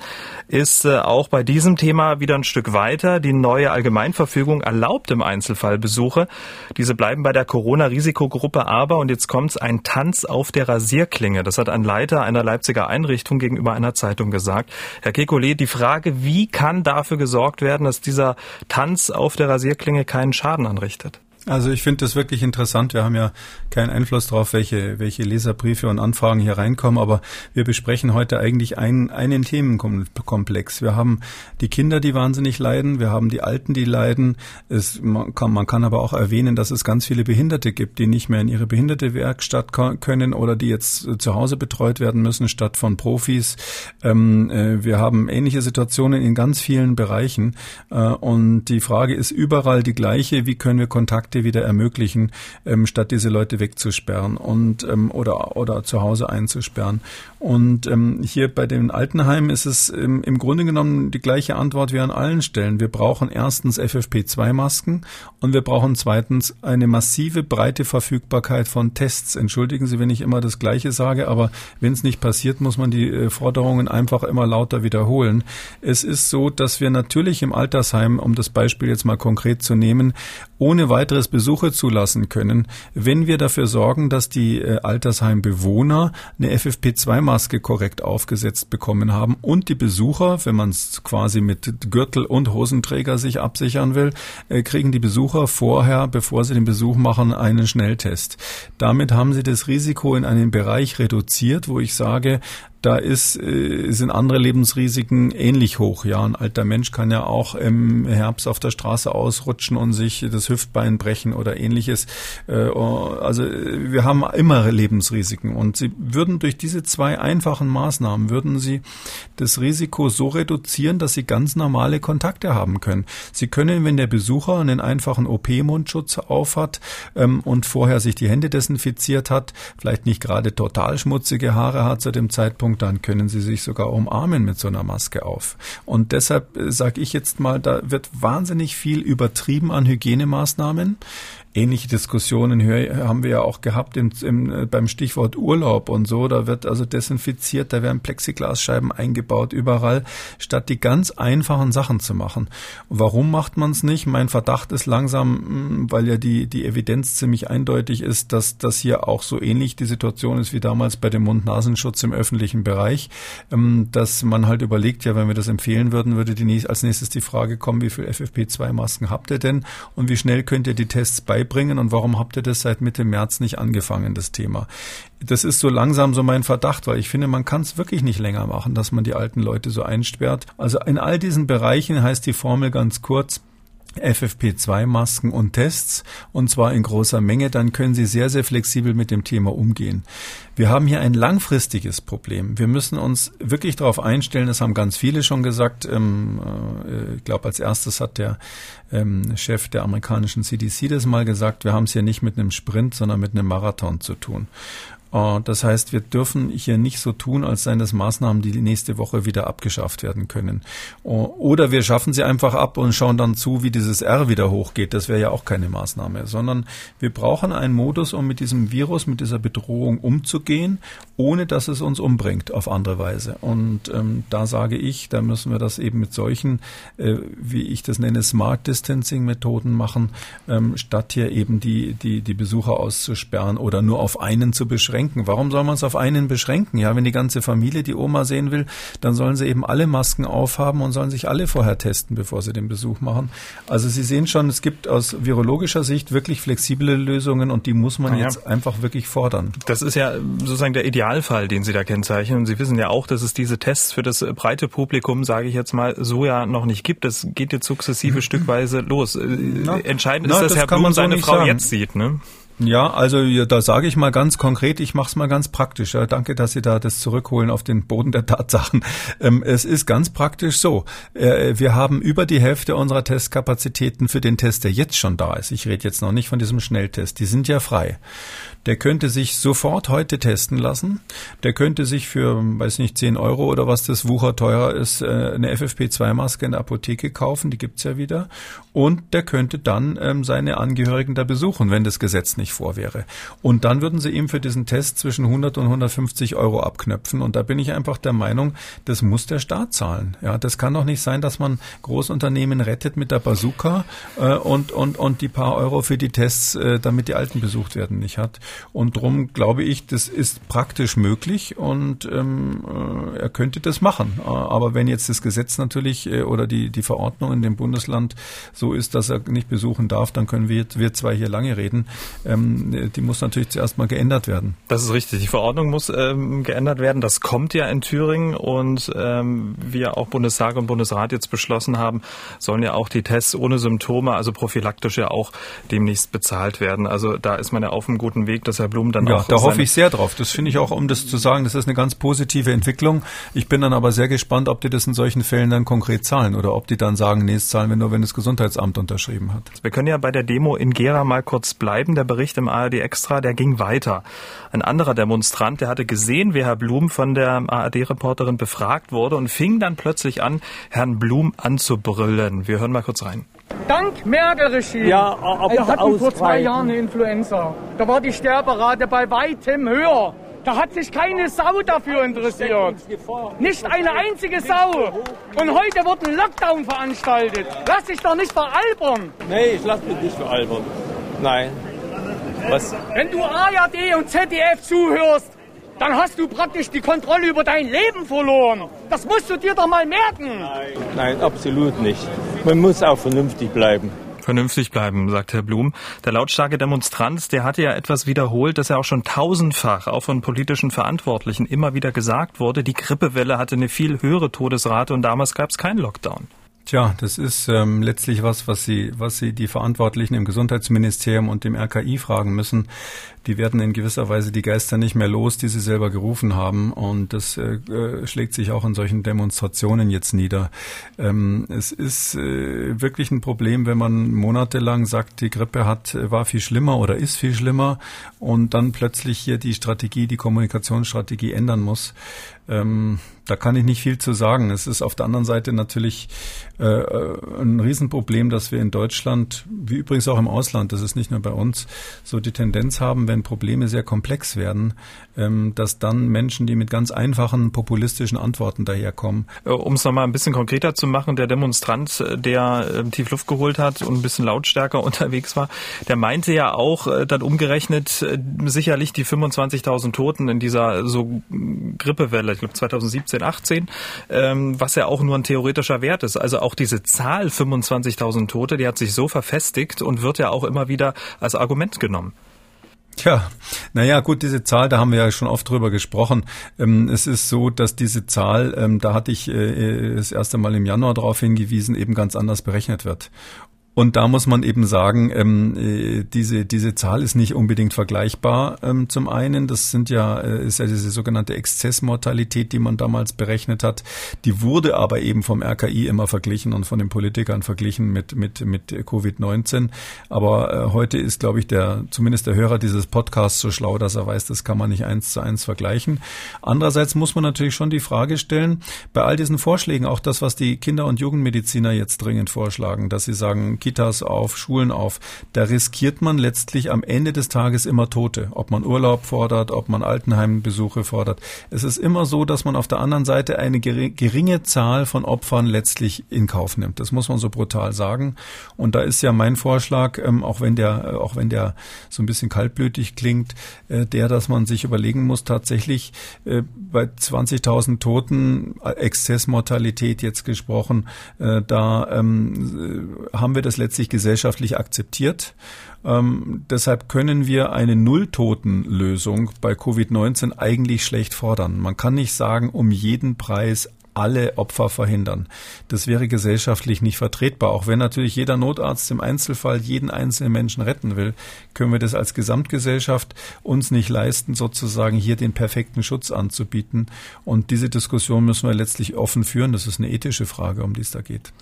ist äh, auch bei diesem Thema wieder ein Stück weit weiter. Die neue Allgemeinverfügung erlaubt im Einzelfall Besuche. Diese bleiben bei der Corona-Risikogruppe aber, und jetzt kommt's, ein Tanz auf der Rasierklinge. Das hat ein Leiter einer Leipziger Einrichtung gegenüber einer Zeitung gesagt. Herr Kekulé, die Frage, wie kann dafür gesorgt werden, dass dieser Tanz auf der Rasierklinge keinen Schaden anrichtet? Also ich finde das wirklich interessant. Wir haben ja keinen Einfluss darauf, welche, welche Leserbriefe und Anfragen hier reinkommen, aber wir besprechen heute eigentlich einen, einen Themenkomplex. Wir haben die Kinder, die wahnsinnig leiden, wir haben die Alten, die leiden. Es, man, kann, man kann aber auch erwähnen, dass es ganz viele Behinderte gibt, die nicht mehr in ihre Behindertewerkstatt können oder die jetzt zu Hause betreut werden müssen statt von Profis. Ähm, äh, wir haben ähnliche Situationen in ganz vielen Bereichen äh, und die Frage ist überall die gleiche, wie können wir Kontakte Kontakte wieder ermöglichen, ähm, statt diese Leute wegzusperren und ähm, oder oder zu Hause einzusperren. Und ähm, hier bei den Altenheimen ist es ähm, im Grunde genommen die gleiche Antwort wie an allen Stellen. Wir brauchen erstens FFP2-Masken und wir brauchen zweitens eine massive breite Verfügbarkeit von Tests. Entschuldigen Sie, wenn ich immer das Gleiche sage, aber wenn es nicht passiert, muss man die äh, Forderungen einfach immer lauter wiederholen. Es ist so, dass wir natürlich im Altersheim, um das Beispiel jetzt mal konkret zu nehmen, ohne weiteres Besucher zulassen können, wenn wir dafür sorgen, dass die äh, Altersheimbewohner eine FFP2-Maske korrekt aufgesetzt bekommen haben und die Besucher, wenn man es quasi mit Gürtel und Hosenträger sich absichern will, äh, kriegen die Besucher vorher, bevor sie den Besuch machen, einen Schnelltest. Damit haben sie das Risiko in einen Bereich reduziert, wo ich sage, da ist, äh, sind andere Lebensrisiken ähnlich hoch. Ja, ein alter Mensch kann ja auch im Herbst auf der Straße ausrutschen und sich das Hüftbein brechen oder ähnliches. Äh, also wir haben immer Lebensrisiken und sie würden durch diese zwei einfachen Maßnahmen würden sie das Risiko so reduzieren, dass sie ganz normale Kontakte haben können. Sie können, wenn der Besucher einen einfachen OP-Mundschutz aufhat ähm, und vorher sich die Hände desinfiziert hat, vielleicht nicht gerade total schmutzige Haare hat zu dem Zeitpunkt, Beziehung, dann können sie sich sogar umarmen mit so einer Maske auf. Und deshalb äh, sage ich jetzt mal, da wird wahnsinnig viel übertrieben an Hygienemaßnahmen. Ähnliche Diskussionen haben wir ja auch gehabt im, im, äh, beim Stichwort Urlaub und so. Da wird also desinfiziert, da werden Plexiglasscheiben eingebaut überall, statt die ganz einfachen Sachen zu machen. warum macht man es nicht? Mein Verdacht ist langsam, hm, weil ja die, die Evidenz ziemlich eindeutig ist, dass das hier auch so ähnlich die Situation ist wie damals bei dem Mund-Nasenschutz im öffentlichen Bereich, ähm, dass man halt überlegt, ja, wenn wir das empfehlen würden, würde die, als nächstes die Frage kommen, wie viel FFP2-Masken habt ihr denn und wie schnell könnt ihr die Tests bei beibringen und warum habt ihr das seit Mitte März nicht angefangen, das Thema? Das ist so langsam so mein Verdacht, weil ich finde, man kann es wirklich nicht länger machen, dass man die alten Leute so einsperrt. Also in all diesen Bereichen heißt die Formel ganz kurz, FFP2-Masken und Tests, und zwar in großer Menge, dann können Sie sehr, sehr flexibel mit dem Thema umgehen. Wir haben hier ein langfristiges Problem. Wir müssen uns wirklich darauf einstellen, das haben ganz viele schon gesagt. Ähm, äh, ich glaube, als erstes hat der ähm, Chef der amerikanischen CDC das mal gesagt, wir haben es hier nicht mit einem Sprint, sondern mit einem Marathon zu tun. Äh, das heißt, wir dürfen hier nicht so tun, als seien das Maßnahmen, die nächste Woche wieder abgeschafft werden können. Äh, oder wir schaffen sie einfach ab und schauen dann zu, wie dieses R wieder hochgeht. Das wäre ja auch keine Maßnahme, sondern wir brauchen einen Modus, um mit diesem Virus, mit dieser Bedrohung umzugehen, ohne dass es uns umbringt auf andere Weise. Und ähm, da sage ich, da müssen wir das eben mit solchen, äh, wie ich das nenne, Smart Distancing Methoden machen, ähm, statt hier eben die, die, die Besucher auszusperren oder nur auf einen zu beschränken beschränken. Warum soll man es auf einen beschränken? Ja, wenn die ganze Familie die Oma sehen will, dann sollen sie eben alle Masken aufhaben und sollen sich alle vorher testen, bevor sie den Besuch machen. Also Sie sehen schon, es gibt aus virologischer Sicht wirklich flexible Lösungen und die muss man ja. jetzt einfach wirklich fordern. Das ist ja sozusagen der Idealfall, den Sie da kennzeichnen. Und Sie wissen ja auch, dass es diese Tests für das breite Publikum, sage ich jetzt mal, so ja noch nicht gibt. Das geht jetzt sukzessive <laughs> stückweise los. Na, Entscheidend na, ist, dass das Herr Blum seine so Frau sagen. jetzt sieht. Ne? Ja, also da sage ich mal ganz konkret, ich mache es mal ganz praktisch. Ja, danke, dass Sie da das zurückholen auf den Boden der Tatsachen. <laughs> Ähm, es ist ganz praktisch so. Äh, wir haben über die Hälfte unserer Testkapazitäten für den Test, der jetzt schon da ist. Ich rede jetzt noch nicht von diesem Schnelltest. Die sind ja frei. Der könnte sich sofort heute testen lassen. Der könnte sich für, weiß nicht, 10 Euro oder was das Wucher teurer ist, äh, eine FFP2-Maske in der Apotheke kaufen. Die gibt's ja wieder. Und der könnte dann ähm, seine Angehörigen da besuchen, wenn das Gesetz nicht vor wäre. Und dann würden sie ihm für diesen Test zwischen 100 und 150 Euro abknöpfen. Und da bin ich einfach der Meinung, das muss der Staat zahlen. Ja, das kann doch nicht sein, dass man Großunternehmen rettet mit der Bazooka äh, und, und, und die paar Euro für die Tests, äh, damit die Alten besucht werden, nicht hat. Und darum glaube ich, das ist praktisch möglich und ähm, äh, er könnte das machen. Äh, aber wenn jetzt das Gesetz natürlich äh, oder die, die Verordnung in dem Bundesland so ist, dass er nicht besuchen darf, dann können wir, wir zwei hier lange reden. Ähm, die muss natürlich zuerst mal geändert werden. Das ist richtig. Die Verordnung muss ähm, geändert werden. Das kommt ja in Thüringen und ähm, wie auch Bundestag und Bundesrat jetzt beschlossen haben, sollen ja auch die Tests ohne Symptome, also prophylaktisch ja auch demnächst bezahlt werden. Also da ist man ja auf einem guten Weg, dass Herr Blum dann ja, auch. Da hoffe ich sehr drauf. Das finde ich auch, um das zu sagen, das ist eine ganz positive Entwicklung. Ich bin dann aber sehr gespannt, ob die das in solchen Fällen dann konkret zahlen oder ob die dann sagen, nee, es zahlen wir nur, wenn das Gesundheitsamt unterschrieben hat. Wir können ja bei der Demo in Gera mal kurz bleiben. Der Bericht im ARD Extra, der ging weiter. Ein anderer Demonstrant, der hatte gesehen, wie Herr Blum von der ARD-Reporterin befragt wurde und fing dann plötzlich an, Herrn Blum anzubrüllen. Wir hören mal kurz rein. Dank Merkel-Regime. Ja, ob Wir hatten vor zwei Jahren eine Influenza. Da war die Sterberate bei weitem höher. Da hat sich keine Sau dafür interessiert. Nicht eine einzige Sau. Und heute wird ein Lockdown veranstaltet. Lass dich doch nicht veralbern. Nee, ich lass mich nicht veralbern. Nein. Was? Wenn du ARD und ZDF zuhörst, dann hast du praktisch die Kontrolle über dein Leben verloren. Das musst du dir doch mal merken. Nein, absolut nicht. Man muss auch vernünftig bleiben. Vernünftig bleiben, sagt Herr Blum. Der lautstarke Demonstrant, der hatte ja etwas wiederholt, das ja auch schon tausendfach auch von politischen Verantwortlichen immer wieder gesagt wurde. Die Grippewelle hatte eine viel höhere Todesrate und damals gab es keinen Lockdown. Tja, das ist ähm, letztlich was, was Sie, was Sie die Verantwortlichen im Gesundheitsministerium und dem RKI fragen müssen. Die werden in gewisser Weise die Geister nicht mehr los, die sie selber gerufen haben. Und das äh, äh, schlägt sich auch in solchen Demonstrationen jetzt nieder. Ähm, es ist äh, wirklich ein Problem, wenn man monatelang sagt, die Grippe hat, war viel schlimmer oder ist viel schlimmer und dann plötzlich hier die Strategie, die Kommunikationsstrategie ändern muss. Ähm, da kann ich nicht viel zu sagen. Es ist auf der anderen Seite natürlich äh, ein Riesenproblem, dass wir in Deutschland, wie übrigens auch im Ausland, das ist nicht nur bei uns, so die Tendenz haben, wenn Probleme sehr komplex werden, ähm, dass dann Menschen, die mit ganz einfachen populistischen Antworten daherkommen. Äh, Um es nochmal ein bisschen konkreter zu machen, der Demonstrant, äh, der äh, tief Luft geholt hat und ein bisschen lautstärker <laughs> unterwegs war, der meinte ja auch, äh, dann umgerechnet, sicherlich die 25.000 Toten in dieser so Grippewelle, ich glaube 2017, 18, ähm, was ja auch nur ein theoretischer Wert ist. Also auch diese Zahl 25.000 Tote, die hat sich so verfestigt und wird ja auch immer wieder als Argument genommen. Tja, naja, gut, diese Zahl, da haben wir ja schon oft drüber gesprochen. Ähm, es ist so, dass diese Zahl, ähm, da hatte ich äh, das erste Mal im Januar darauf hingewiesen, eben ganz anders berechnet wird. Und da muss man eben sagen, ähm, äh, diese, diese Zahl ist nicht unbedingt vergleichbar. Ähm, zum einen, das sind ja, äh, ist ja diese sogenannte Exzessmortalität, die man damals berechnet hat. Die wurde aber eben vom RKI immer verglichen und von den Politikern verglichen mit, mit, mit Covid-19. Aber äh, heute ist, glaube ich, der, zumindest der Hörer dieses Podcasts so schlau, dass er weiß, das kann man nicht eins zu eins vergleichen. Andererseits muss man natürlich schon die Frage stellen, bei all diesen Vorschlägen, auch das, was die Kinder- und Jugendmediziner jetzt dringend vorschlagen, dass sie sagen, Kitas auf, Schulen auf. Da riskiert man letztlich am Ende des Tages immer Tote. Ob man Urlaub fordert, ob man Altenheimbesuche fordert. Es ist immer so, dass man auf der anderen Seite eine geringe Zahl von Opfern letztlich in Kauf nimmt. Das muss man so brutal sagen. Und da ist ja mein Vorschlag, ähm, auch wenn der, auch wenn der so ein bisschen kaltblütig klingt, äh, der, dass man sich überlegen muss, tatsächlich äh, bei 20.000 Toten, äh, Exzessmortalität jetzt gesprochen, äh, da ähm, haben wir das letztlich gesellschaftlich akzeptiert. Ähm, deshalb können wir eine Nulltotenlösung bei Covid-19 eigentlich schlecht fordern. Man kann nicht sagen, um jeden Preis alle Opfer verhindern. Das wäre gesellschaftlich nicht vertretbar. Auch wenn natürlich jeder Notarzt im Einzelfall jeden einzelnen Menschen retten will, können wir das als Gesamtgesellschaft uns nicht leisten, sozusagen hier den perfekten Schutz anzubieten. Und diese Diskussion müssen wir letztlich offen führen. Das ist eine ethische Frage, um die es da geht.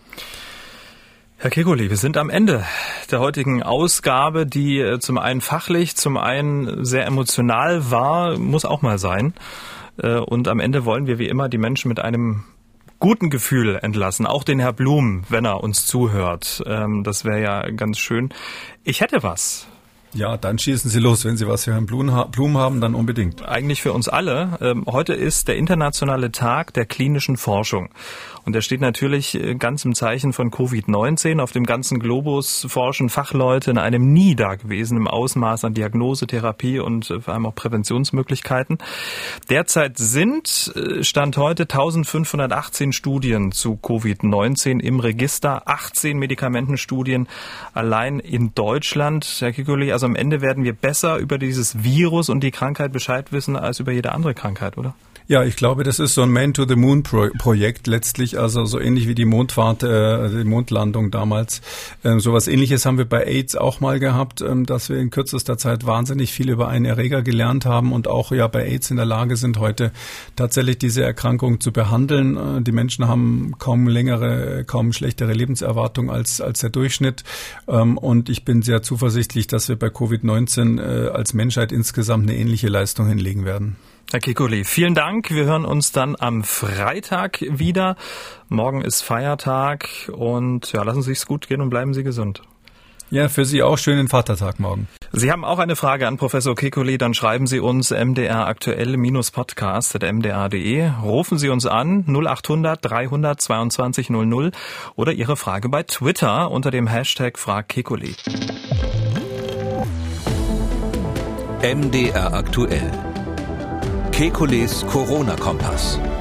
Herr Kekuli, wir sind am Ende der heutigen Ausgabe, die äh, zum einen fachlich, zum einen sehr emotional war, muss auch mal sein. Äh, und am Ende wollen wir wie immer die Menschen mit einem guten Gefühl entlassen. Auch den Herr Blum, wenn er uns zuhört. Ähm, das wäre ja ganz schön. Ich hätte was Ja, dann schießen Sie los. Wenn Sie was für Herrn Blum haben, dann unbedingt. Eigentlich für uns alle. Ähm, heute ist der internationale Tag der klinischen Forschung. Und der steht natürlich äh, ganz im Zeichen von Covid-19. Auf dem ganzen Globus forschen Fachleute in einem nie dagewesenen Ausmaß an Diagnose, Therapie und äh, vor allem auch Präventionsmöglichkeiten. Derzeit sind, äh, Stand heute, 1518 Studien zu Covid-19 im Register, 18 Medikamentenstudien allein in Deutschland. Herr Kikuli, also am Ende werden wir besser über dieses Virus und die Krankheit Bescheid wissen als über jede andere Krankheit, oder? Ja, ich glaube, das ist so ein Man-to-the-Moon-Projekt letztlich, also so ähnlich wie die Mondfahrt, äh, die Mondlandung damals. Ähm, sowas ähnliches haben wir bei AIDS auch mal gehabt, ähm, dass wir in kürzester Zeit wahnsinnig viel über einen Erreger gelernt haben und auch ja bei AIDS in der Lage sind, heute tatsächlich diese Erkrankung zu behandeln. Äh, die Menschen haben kaum längere, kaum schlechtere Lebenserwartung als, als der Durchschnitt. Ähm, und ich bin sehr zuversichtlich, dass wir bei Covid-19 äh, als Menschheit insgesamt eine ähnliche Leistung hinlegen werden. Herr Kikuli, vielen Dank. Wir hören uns dann am Freitag wieder. Morgen ist Feiertag und ja, lassen Sie es gut gehen und bleiben Sie gesund. Ja, für Sie auch schönen Vatertag morgen. Sie haben auch eine Frage an Professor Kekuli, dann schreiben Sie uns mdr aktuell-podcast.mdr.de. Rufen Sie uns an 0800 322 00 oder Ihre Frage bei Twitter unter dem Hashtag Frag Kekuli. MDR aktuell Kekules Corona-Kompass.